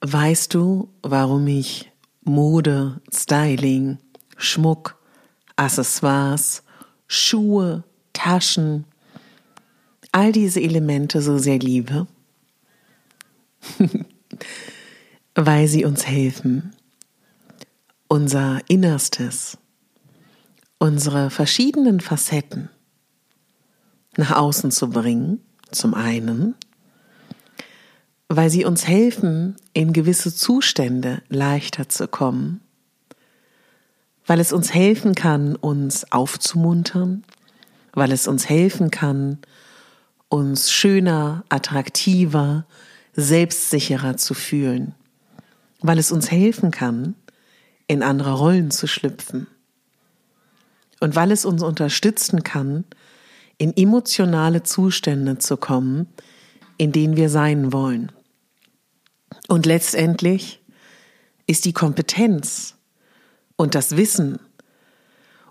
Weißt du, warum ich Mode, Styling, Schmuck, Accessoires, Schuhe, Taschen, all diese Elemente so sehr liebe? Weil sie uns helfen, unser Innerstes, unsere verschiedenen Facetten nach außen zu bringen, zum einen, weil sie uns helfen, in gewisse Zustände leichter zu kommen, weil es uns helfen kann, uns aufzumuntern, weil es uns helfen kann, uns schöner, attraktiver, selbstsicherer zu fühlen, weil es uns helfen kann, in andere Rollen zu schlüpfen. Und weil es uns unterstützen kann, in emotionale Zustände zu kommen, in denen wir sein wollen. Und letztendlich ist die Kompetenz und das Wissen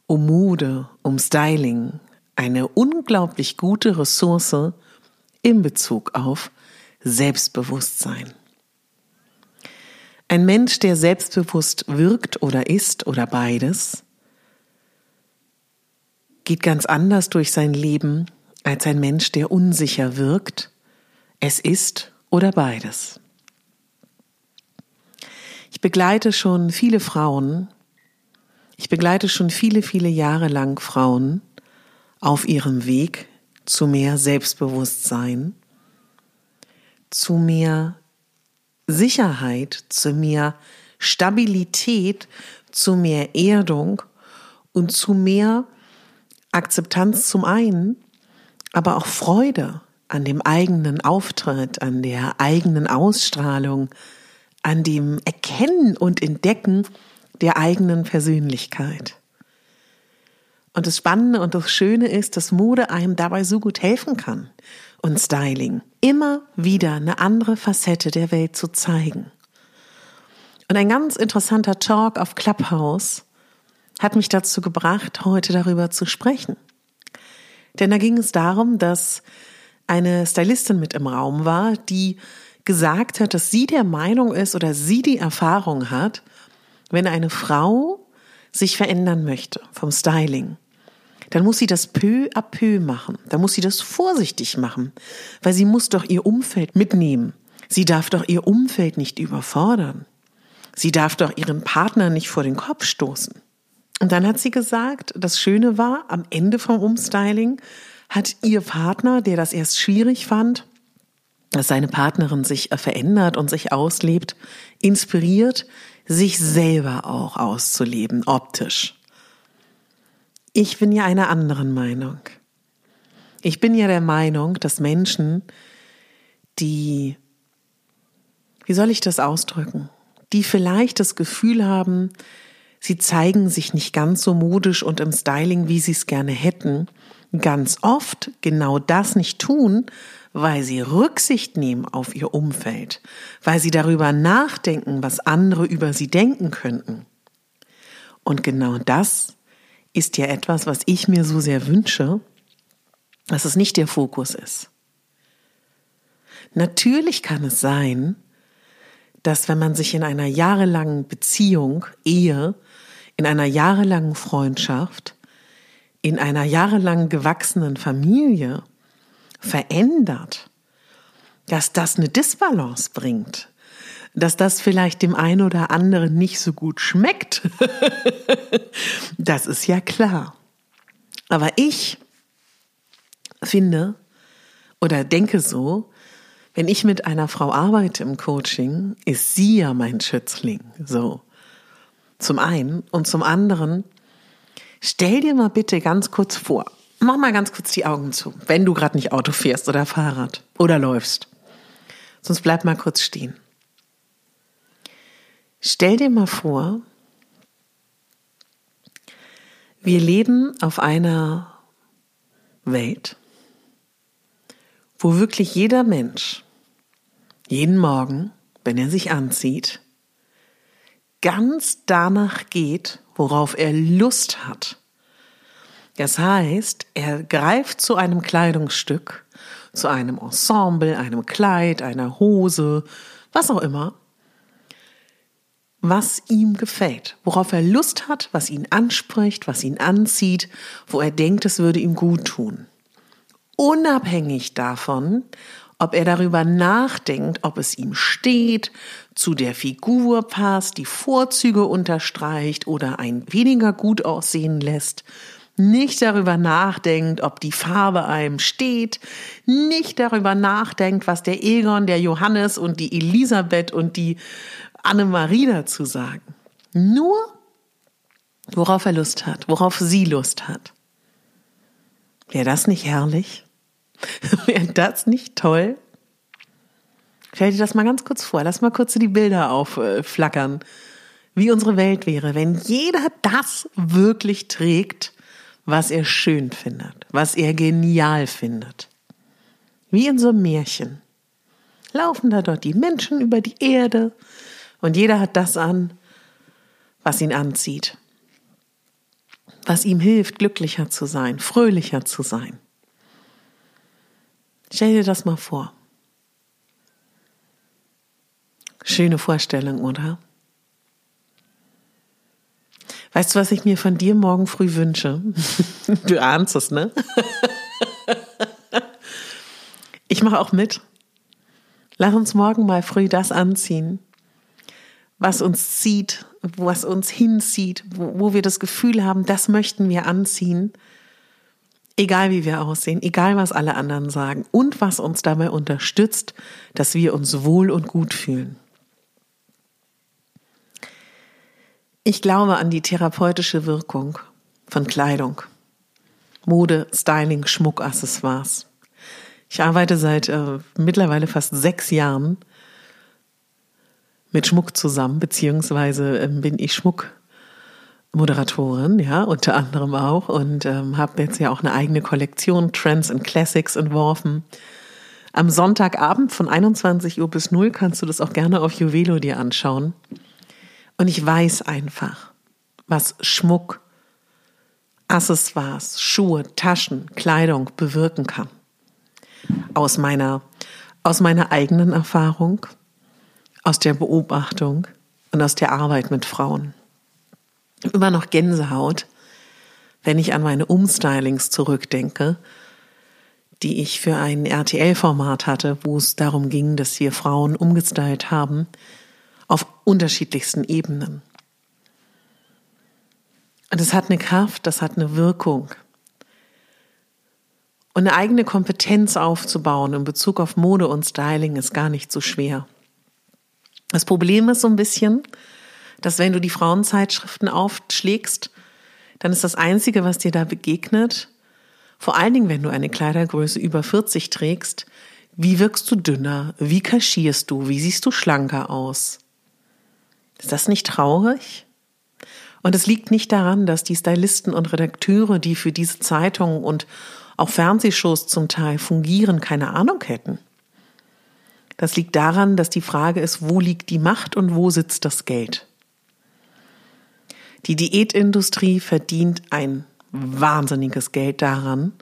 um Mode, um Styling eine unglaublich gute Ressource in Bezug auf Selbstbewusstsein. Ein Mensch, der selbstbewusst wirkt oder ist oder beides, geht ganz anders durch sein Leben als ein Mensch, der unsicher wirkt, es ist oder beides. Ich begleite schon viele Frauen, ich begleite schon viele, viele Jahre lang Frauen auf ihrem Weg zu mehr Selbstbewusstsein, zu mehr Sicherheit, zu mehr Stabilität, zu mehr Erdung und zu mehr Akzeptanz zum einen, aber auch Freude an dem eigenen Auftritt, an der eigenen Ausstrahlung, an dem Erkennen und Entdecken der eigenen Persönlichkeit. Und das Spannende und das Schöne ist, dass Mode einem dabei so gut helfen kann und Styling immer wieder eine andere Facette der Welt zu zeigen. Und ein ganz interessanter Talk auf Clubhouse hat mich dazu gebracht, heute darüber zu sprechen. Denn da ging es darum, dass eine Stylistin mit im Raum war, die gesagt hat, dass sie der Meinung ist oder sie die Erfahrung hat, wenn eine Frau sich verändern möchte vom Styling, dann muss sie das peu à peu machen. Dann muss sie das vorsichtig machen, weil sie muss doch ihr Umfeld mitnehmen. Sie darf doch ihr Umfeld nicht überfordern. Sie darf doch ihren Partner nicht vor den Kopf stoßen. Und dann hat sie gesagt, das Schöne war, am Ende vom Umstyling hat ihr Partner, der das erst schwierig fand, dass seine Partnerin sich äh, verändert und sich auslebt, inspiriert, sich selber auch auszuleben, optisch. Ich bin ja einer anderen Meinung. Ich bin ja der Meinung, dass Menschen, die, wie soll ich das ausdrücken, die vielleicht das Gefühl haben, sie zeigen sich nicht ganz so modisch und im Styling, wie sie es gerne hätten, ganz oft genau das nicht tun, weil sie Rücksicht nehmen auf ihr Umfeld, weil sie darüber nachdenken, was andere über sie denken könnten. Und genau das ist ja etwas, was ich mir so sehr wünsche, dass es nicht der Fokus ist. Natürlich kann es sein, dass wenn man sich in einer jahrelangen Beziehung, Ehe, in einer jahrelangen Freundschaft, in einer jahrelang gewachsenen Familie verändert, dass das eine Disbalance bringt, dass das vielleicht dem einen oder anderen nicht so gut schmeckt. das ist ja klar. Aber ich finde oder denke so, wenn ich mit einer Frau arbeite im Coaching, ist sie ja mein Schützling. So. Zum einen. Und zum anderen, stell dir mal bitte ganz kurz vor, mach mal ganz kurz die Augen zu, wenn du gerade nicht Auto fährst oder Fahrrad oder läufst. Sonst bleib mal kurz stehen. Stell dir mal vor, wir leben auf einer Welt, wo wirklich jeder Mensch jeden Morgen, wenn er sich anzieht, ganz danach geht, worauf er Lust hat. Das heißt, er greift zu einem Kleidungsstück, zu einem Ensemble, einem Kleid, einer Hose, was auch immer, was ihm gefällt, worauf er Lust hat, was ihn anspricht, was ihn anzieht, wo er denkt, es würde ihm gut tun. Unabhängig davon, ob er darüber nachdenkt, ob es ihm steht, zu der Figur passt, die Vorzüge unterstreicht oder ein weniger gut aussehen lässt, nicht darüber nachdenkt, ob die Farbe einem steht, nicht darüber nachdenkt, was der Egon, der Johannes und die Elisabeth und die Annemarie dazu sagen. Nur, worauf er Lust hat, worauf sie Lust hat. Wäre das nicht herrlich? Wäre das nicht toll? Stell dir das mal ganz kurz vor. Lass mal kurz die Bilder aufflackern. Wie unsere Welt wäre, wenn jeder das wirklich trägt, was er schön findet, was er genial findet. Wie in so einem Märchen. Laufen da dort die Menschen über die Erde und jeder hat das an, was ihn anzieht, was ihm hilft, glücklicher zu sein, fröhlicher zu sein. Stell dir das mal vor. Schöne Vorstellung, oder? Weißt du, was ich mir von dir morgen früh wünsche? Du ahnst es, ne? Ich mache auch mit. Lass uns morgen mal früh das anziehen, was uns zieht, was uns hinzieht, wo, wir das Gefühl haben, das möchten wir anziehen Egal wie wir aussehen, egal was alle anderen sagen und was uns dabei unterstützt, dass wir uns wohl und gut fühlen. Ich glaube an die therapeutische Wirkung von Kleidung, Mode, Styling, Schmuck, Accessoires. Ich arbeite seit äh, mittlerweile fast sechs Jahren mit Schmuck zusammen, beziehungsweise äh, bin ich Schmuck Moderatorin, ja, unter anderem auch und ähm, habe jetzt ja auch eine eigene Kollektion Trends and Classics entworfen. Am Sonntagabend von 21 Uhr bis 0 kannst du das auch gerne auf Juvelo dir anschauen. Und ich weiß einfach, was Schmuck, Accessoires, Schuhe, Taschen, Kleidung bewirken kann. Aus meiner, aus meiner eigenen Erfahrung, aus der Beobachtung und aus der Arbeit mit Frauen immer noch Gänsehaut, wenn ich an meine Umstylings zurückdenke, die ich für ein RTL-Format hatte, wo es darum ging, dass wir Frauen umgestylt haben auf unterschiedlichsten Ebenen. Und es hat eine Kraft, das hat eine Wirkung. Und eine eigene Kompetenz aufzubauen in Bezug auf Mode und Styling ist gar nicht so schwer. Das Problem ist so ein bisschen, dass wenn du die Frauenzeitschriften aufschlägst, dann ist das Einzige, was dir da begegnet, vor allen Dingen, wenn du eine Kleidergröße über 40 trägst, wie wirkst du dünner? Wie kaschierst du? Wie siehst du schlanker aus? Ist das nicht traurig? Und es liegt nicht daran, dass die Stylisten und Redakteure, die für diese Zeitungen und auch Fernsehshows zum Teil fungieren, keine Ahnung hätten. Das liegt daran, dass die Frage ist, wo liegt die Macht und wo sitzt das Geld? Die Diätindustrie verdient ein wahnsinniges Geld daran,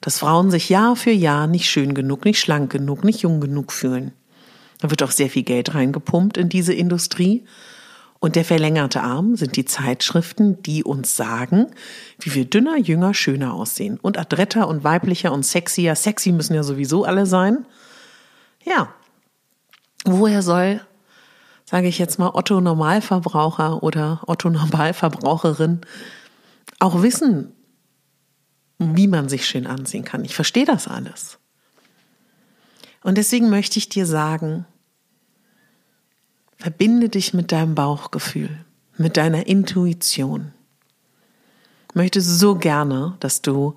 dass Frauen sich Jahr für Jahr nicht schön genug, nicht schlank genug, nicht jung genug fühlen. Da wird auch sehr viel Geld reingepumpt in diese Industrie. Und der verlängerte Arm sind die Zeitschriften, die uns sagen, wie wir dünner, jünger, schöner aussehen. Und adretter und weiblicher und sexier. Sexy müssen ja sowieso alle sein. Ja. Woher soll, sage ich jetzt mal, Otto Normalverbraucher oder Otto Normalverbraucherin auch wissen, wie man sich schön anziehen kann? Ich verstehe das alles. Und deswegen möchte ich dir sagen, Verbinde dich mit deinem Bauchgefühl, mit deiner Intuition. Ich möchte so gerne, dass du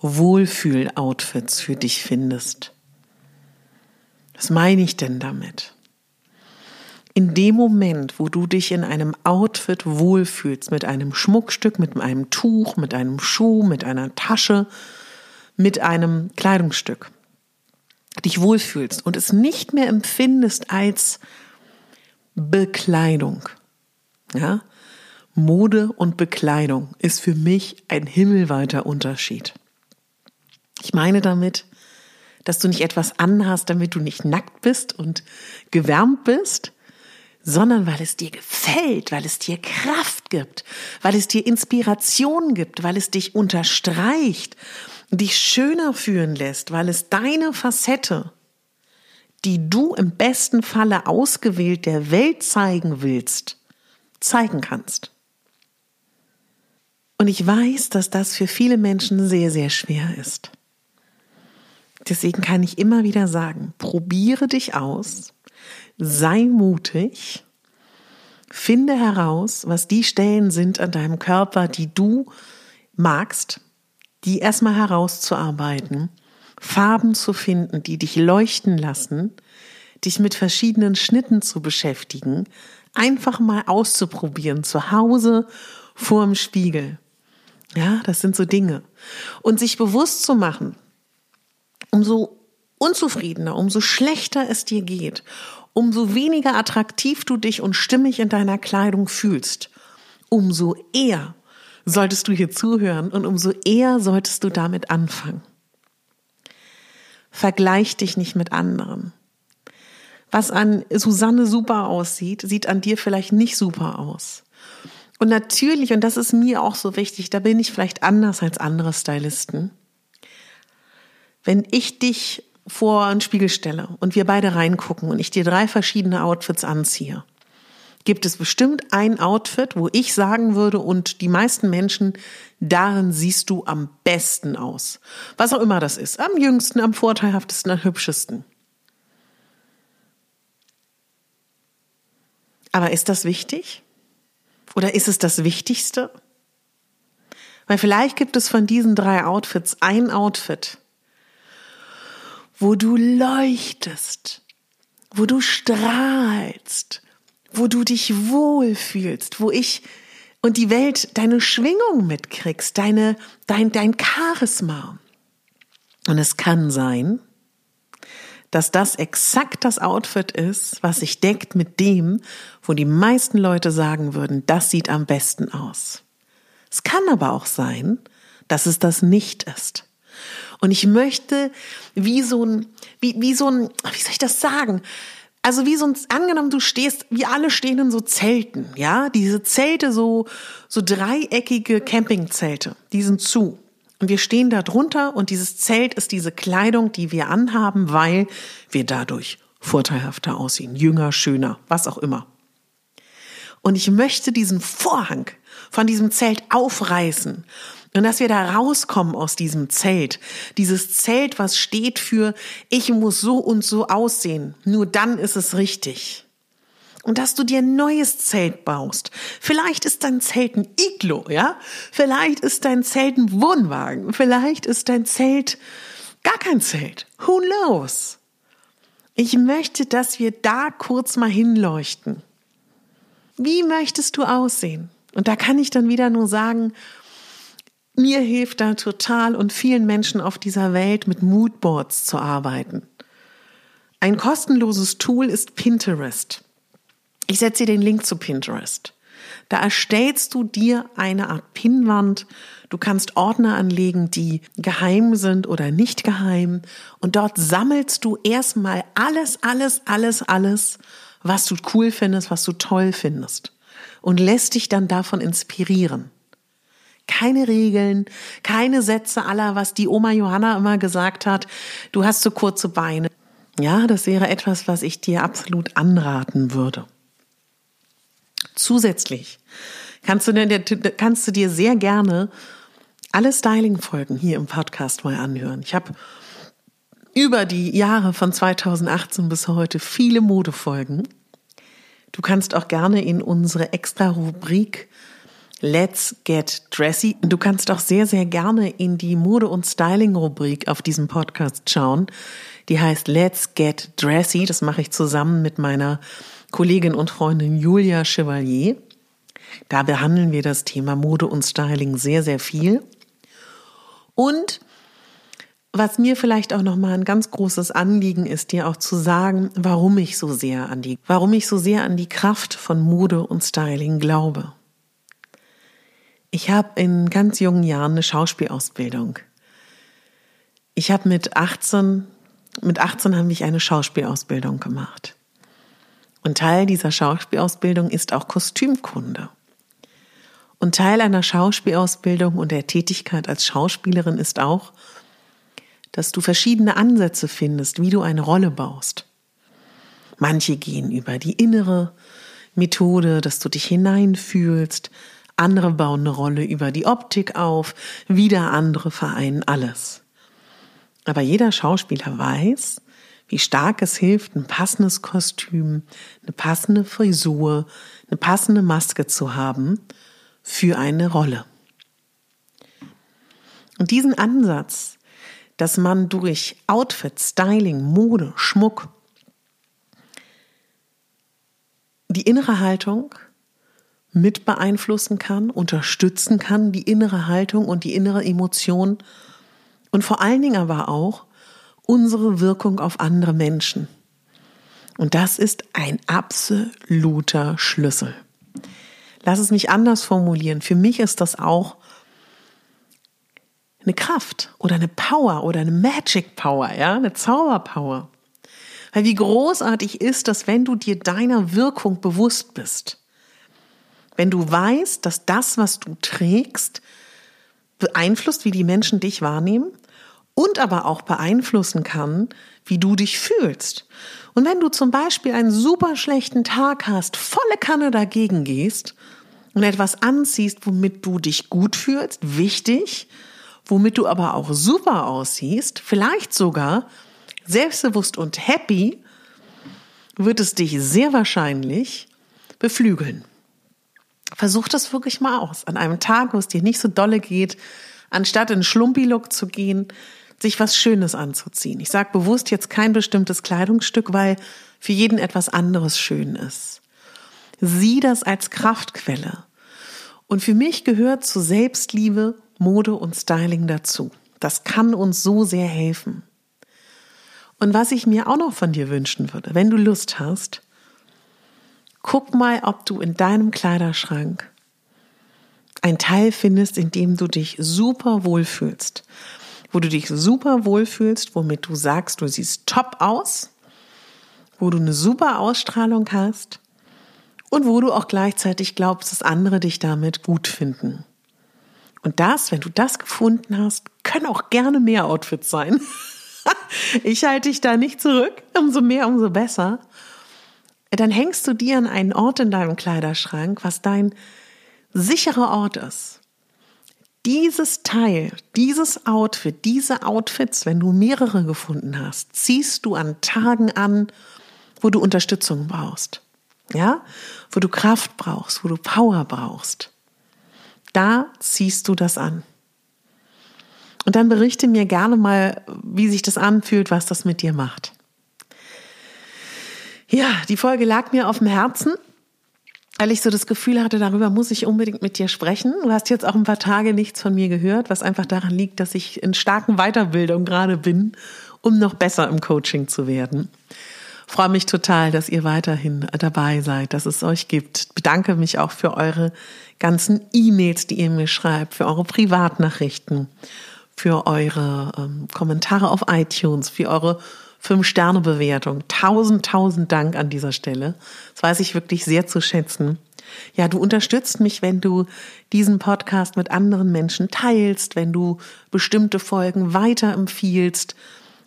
Wohlfühl-Outfits für dich findest. Was meine ich denn damit? In dem Moment, wo du dich in einem Outfit wohlfühlst, mit einem Schmuckstück, mit einem Tuch, mit einem Schuh, mit einer Tasche, mit einem Kleidungsstück, dich wohlfühlst und es nicht mehr empfindest als Bekleidung. Ja? Mode und Bekleidung ist für mich ein himmelweiter Unterschied. Ich meine damit, dass du nicht etwas anhast, damit du nicht nackt bist und gewärmt bist, sondern weil es dir gefällt, weil es dir Kraft gibt, weil es dir Inspiration gibt, weil es dich unterstreicht, dich schöner fühlen lässt, weil es deine Facette die du im besten Falle ausgewählt der Welt zeigen willst, zeigen kannst. Und ich weiß, dass das für viele Menschen sehr, sehr schwer ist. Deswegen kann ich immer wieder sagen, probiere dich aus, sei mutig, finde heraus, was die Stellen sind an deinem Körper, die du magst, die erstmal herauszuarbeiten Farben zu finden, die dich leuchten lassen, dich mit verschiedenen Schnitten zu beschäftigen, einfach mal auszuprobieren, zu Hause vor dem Spiegel. Ja, das sind so Dinge. Und sich bewusst zu machen, umso unzufriedener, umso schlechter es dir geht, umso weniger attraktiv du dich und stimmig in deiner Kleidung fühlst, umso eher solltest du hier zuhören und umso eher solltest du damit anfangen. Vergleich dich nicht mit anderen. Was an Susanne super aussieht, sieht an dir vielleicht nicht super aus. Und natürlich, und das ist mir auch so wichtig, da bin ich vielleicht anders als andere Stylisten. Wenn ich dich vor einen Spiegel stelle und wir beide reingucken und ich dir drei verschiedene Outfits anziehe, gibt es bestimmt ein Outfit, wo ich sagen würde und die meisten Menschen, darin siehst du am besten aus. Was auch immer das ist. Am jüngsten, am vorteilhaftesten, am hübschesten. Aber ist das wichtig? Oder ist es das Wichtigste? Weil vielleicht gibt es von diesen drei Outfits ein Outfit, wo du leuchtest, wo du strahlst, wo du dich wohlfühlst, wo ich und die Welt deine Schwingung mitkriegst, deine, dein, dein Charisma. Und es kann sein, dass das exakt das Outfit ist, was sich deckt mit dem, wo die meisten Leute sagen würden, das sieht am besten aus. Es kann aber auch sein, dass es das nicht ist. Und ich möchte wie so ein, wie, wie so ein, wie soll ich das sagen? Also wie sonst angenommen, du stehst, wir alle stehen in so Zelten, ja, diese Zelte, so, so dreieckige Campingzelte, die sind zu. Und wir stehen da drunter und dieses Zelt ist diese Kleidung, die wir anhaben, weil wir dadurch vorteilhafter aussehen, jünger, schöner, was auch immer. Und ich möchte diesen Vorhang von diesem Zelt aufreißen und dass wir da rauskommen aus diesem Zelt. Dieses Zelt, was steht für, ich muss so und so aussehen. Nur dann ist es richtig. Und dass du dir ein neues Zelt baust. Vielleicht ist dein Zelt ein Iglo, ja? Vielleicht ist dein Zelt ein Wohnwagen. Vielleicht ist dein Zelt gar kein Zelt. Who knows? Ich möchte, dass wir da kurz mal hinleuchten. Wie möchtest du aussehen? Und da kann ich dann wieder nur sagen, mir hilft da total und vielen Menschen auf dieser Welt mit Moodboards zu arbeiten. Ein kostenloses Tool ist Pinterest. Ich setze dir den Link zu Pinterest. Da erstellst du dir eine Art Pinnwand. Du kannst Ordner anlegen, die geheim sind oder nicht geheim. Und dort sammelst du erstmal alles, alles, alles, alles, was du cool findest, was du toll findest. Und lässt dich dann davon inspirieren. Keine Regeln, keine Sätze aller, was die Oma Johanna immer gesagt hat. Du hast zu so kurze Beine. Ja, das wäre etwas, was ich dir absolut anraten würde. Zusätzlich kannst du, kannst du dir sehr gerne alle Styling-Folgen hier im Podcast mal anhören. Ich habe über die Jahre von 2018 bis heute viele Modefolgen. Du kannst auch gerne in unsere extra Rubrik Let's Get Dressy. Du kannst auch sehr, sehr gerne in die Mode- und Styling-Rubrik auf diesem Podcast schauen. Die heißt Let's Get Dressy. Das mache ich zusammen mit meiner Kollegin und Freundin Julia Chevalier. Da behandeln wir das Thema Mode und Styling sehr, sehr viel. Und was mir vielleicht auch nochmal ein ganz großes Anliegen ist, dir auch zu sagen, warum ich so sehr an die, warum ich so sehr an die Kraft von Mode und Styling glaube. Ich habe in ganz jungen Jahren eine Schauspielausbildung. Ich habe mit 18, mit 18 habe ich eine Schauspielausbildung gemacht. Und Teil dieser Schauspielausbildung ist auch Kostümkunde. Und Teil einer Schauspielausbildung und der Tätigkeit als Schauspielerin ist auch, dass du verschiedene Ansätze findest, wie du eine Rolle baust. Manche gehen über die innere Methode, dass du dich hineinfühlst, andere bauen eine Rolle über die Optik auf, wieder andere vereinen alles. Aber jeder Schauspieler weiß, wie stark es hilft, ein passendes Kostüm, eine passende Frisur, eine passende Maske zu haben für eine Rolle. Und diesen Ansatz, dass man durch Outfit, Styling, Mode, Schmuck die innere Haltung mit beeinflussen kann, unterstützen kann, die innere Haltung und die innere Emotion und vor allen Dingen aber auch unsere Wirkung auf andere Menschen. Und das ist ein absoluter Schlüssel. Lass es mich anders formulieren. Für mich ist das auch eine Kraft oder eine Power oder eine Magic Power, ja, eine Zauberpower. Weil wie großartig ist das, wenn du dir deiner Wirkung bewusst bist. Wenn du weißt, dass das, was du trägst, beeinflusst, wie die Menschen dich wahrnehmen und aber auch beeinflussen kann, wie du dich fühlst. Und wenn du zum Beispiel einen super schlechten Tag hast, volle Kanne dagegen gehst und etwas anziehst, womit du dich gut fühlst, wichtig, womit du aber auch super aussiehst, vielleicht sogar selbstbewusst und happy, wird es dich sehr wahrscheinlich beflügeln. Versuch das wirklich mal aus. An einem Tag, wo es dir nicht so dolle geht, anstatt in Schlumpi-Look zu gehen, sich was Schönes anzuziehen. Ich sage bewusst jetzt kein bestimmtes Kleidungsstück, weil für jeden etwas anderes schön ist. Sieh das als Kraftquelle. Und für mich gehört zu Selbstliebe Mode und Styling dazu. Das kann uns so sehr helfen. Und was ich mir auch noch von dir wünschen würde, wenn du Lust hast, guck mal, ob du in deinem Kleiderschrank ein Teil findest, in dem du dich super wohlfühlst wo du dich super wohlfühlst, womit du sagst, du siehst top aus, wo du eine super Ausstrahlung hast und wo du auch gleichzeitig glaubst, dass andere dich damit gut finden. Und das, wenn du das gefunden hast, können auch gerne mehr Outfits sein. ich halte dich da nicht zurück. Umso mehr, umso besser. Dann hängst du dir an einen Ort in deinem Kleiderschrank, was dein sicherer Ort ist dieses Teil, dieses Outfit, diese Outfits, wenn du mehrere gefunden hast, ziehst du an Tagen an, wo du Unterstützung brauchst. Ja? Wo du Kraft brauchst, wo du Power brauchst. Da ziehst du das an. Und dann berichte mir gerne mal, wie sich das anfühlt, was das mit dir macht. Ja, die Folge lag mir auf dem Herzen weil ich so das Gefühl hatte, darüber muss ich unbedingt mit dir sprechen. Du hast jetzt auch ein paar Tage nichts von mir gehört, was einfach daran liegt, dass ich in starken Weiterbildung gerade bin, um noch besser im Coaching zu werden. freue mich total, dass ihr weiterhin dabei seid, dass es euch gibt. Bedanke mich auch für eure ganzen E-Mails, die ihr mir schreibt, für eure Privatnachrichten, für eure ähm, Kommentare auf iTunes, für eure Fünf-Sterne-Bewertung. Tausend, tausend Dank an dieser Stelle. Das weiß ich wirklich sehr zu schätzen. Ja, du unterstützt mich, wenn du diesen Podcast mit anderen Menschen teilst, wenn du bestimmte Folgen weiterempfiehlst,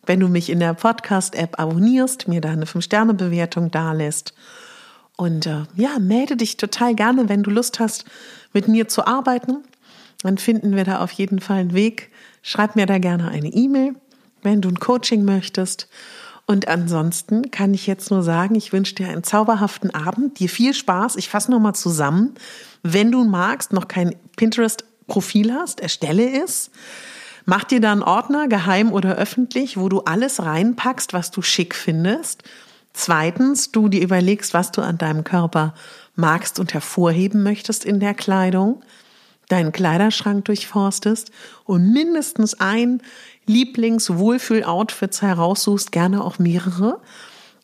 wenn du mich in der Podcast-App abonnierst, mir da eine Fünf-Sterne-Bewertung dalässt. Und äh, ja, melde dich total gerne, wenn du Lust hast, mit mir zu arbeiten. Dann finden wir da auf jeden Fall einen Weg. Schreib mir da gerne eine E-Mail, wenn du ein Coaching möchtest. Und ansonsten kann ich jetzt nur sagen, ich wünsche dir einen zauberhaften Abend, dir viel Spaß. Ich fasse nochmal zusammen. Wenn du magst, noch kein Pinterest-Profil hast, erstelle es. Mach dir da einen Ordner, geheim oder öffentlich, wo du alles reinpackst, was du schick findest. Zweitens, du dir überlegst, was du an deinem Körper magst und hervorheben möchtest in der Kleidung, deinen Kleiderschrank durchforstest und mindestens ein Lieblings-Wohlfühl-Outfits heraussuchst, gerne auch mehrere.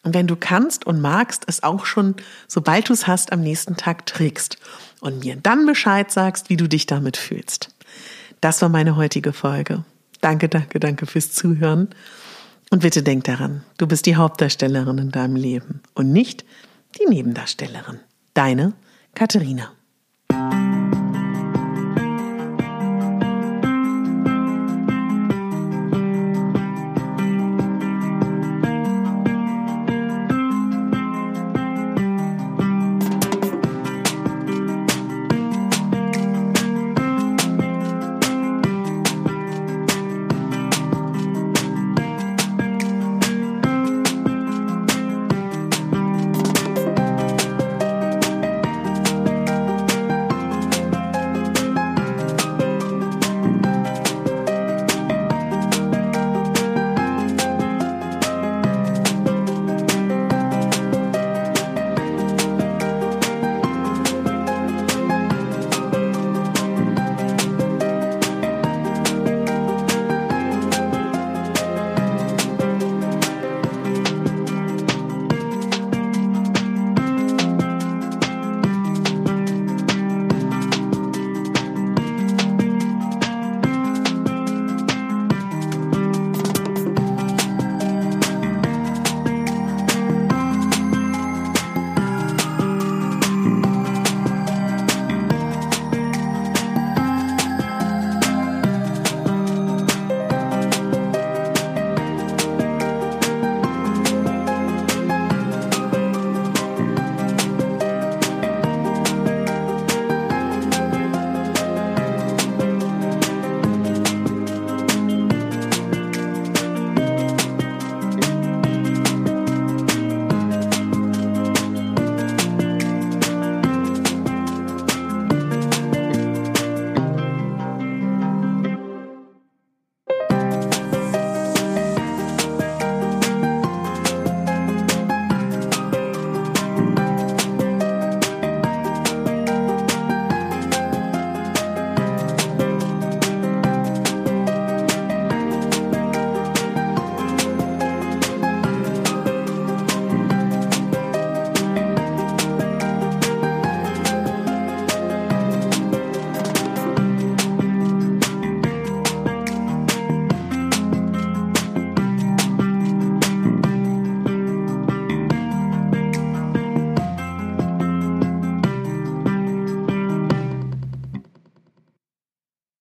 Und wenn du kannst und magst, es auch schon, sobald du es hast, am nächsten Tag trägst und mir dann Bescheid sagst, wie du dich damit fühlst. Das war meine heutige Folge. Danke, danke, danke fürs Zuhören. Und bitte denk daran, du bist die Hauptdarstellerin in deinem Leben und nicht die Nebendarstellerin. Deine Katharina.